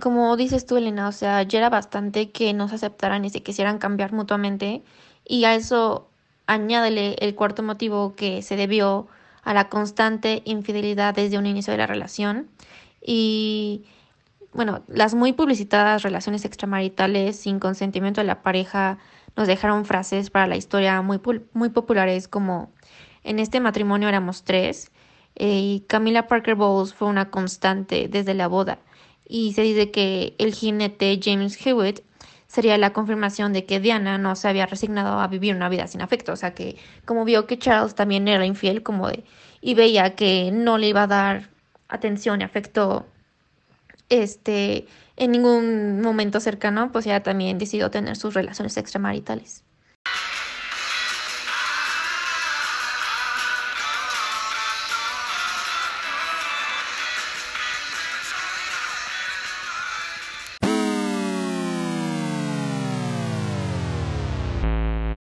como dices tú, Elena, o sea, ya era bastante que no se aceptaran y se quisieran cambiar mutuamente. Y a eso añádele el cuarto motivo que se debió a la constante infidelidad desde un inicio de la relación. Y bueno, las muy publicitadas relaciones extramaritales sin consentimiento de la pareja nos dejaron frases para la historia muy, muy populares como en este matrimonio éramos tres eh, y Camila Parker Bowles fue una constante desde la boda y se dice que el jinete James Hewitt sería la confirmación de que Diana no se había resignado a vivir una vida sin afecto, o sea que como vio que Charles también era infiel como de y veía que no le iba a dar atención y afecto este, en ningún momento cercano, pues ya también decidió tener sus relaciones extramaritales.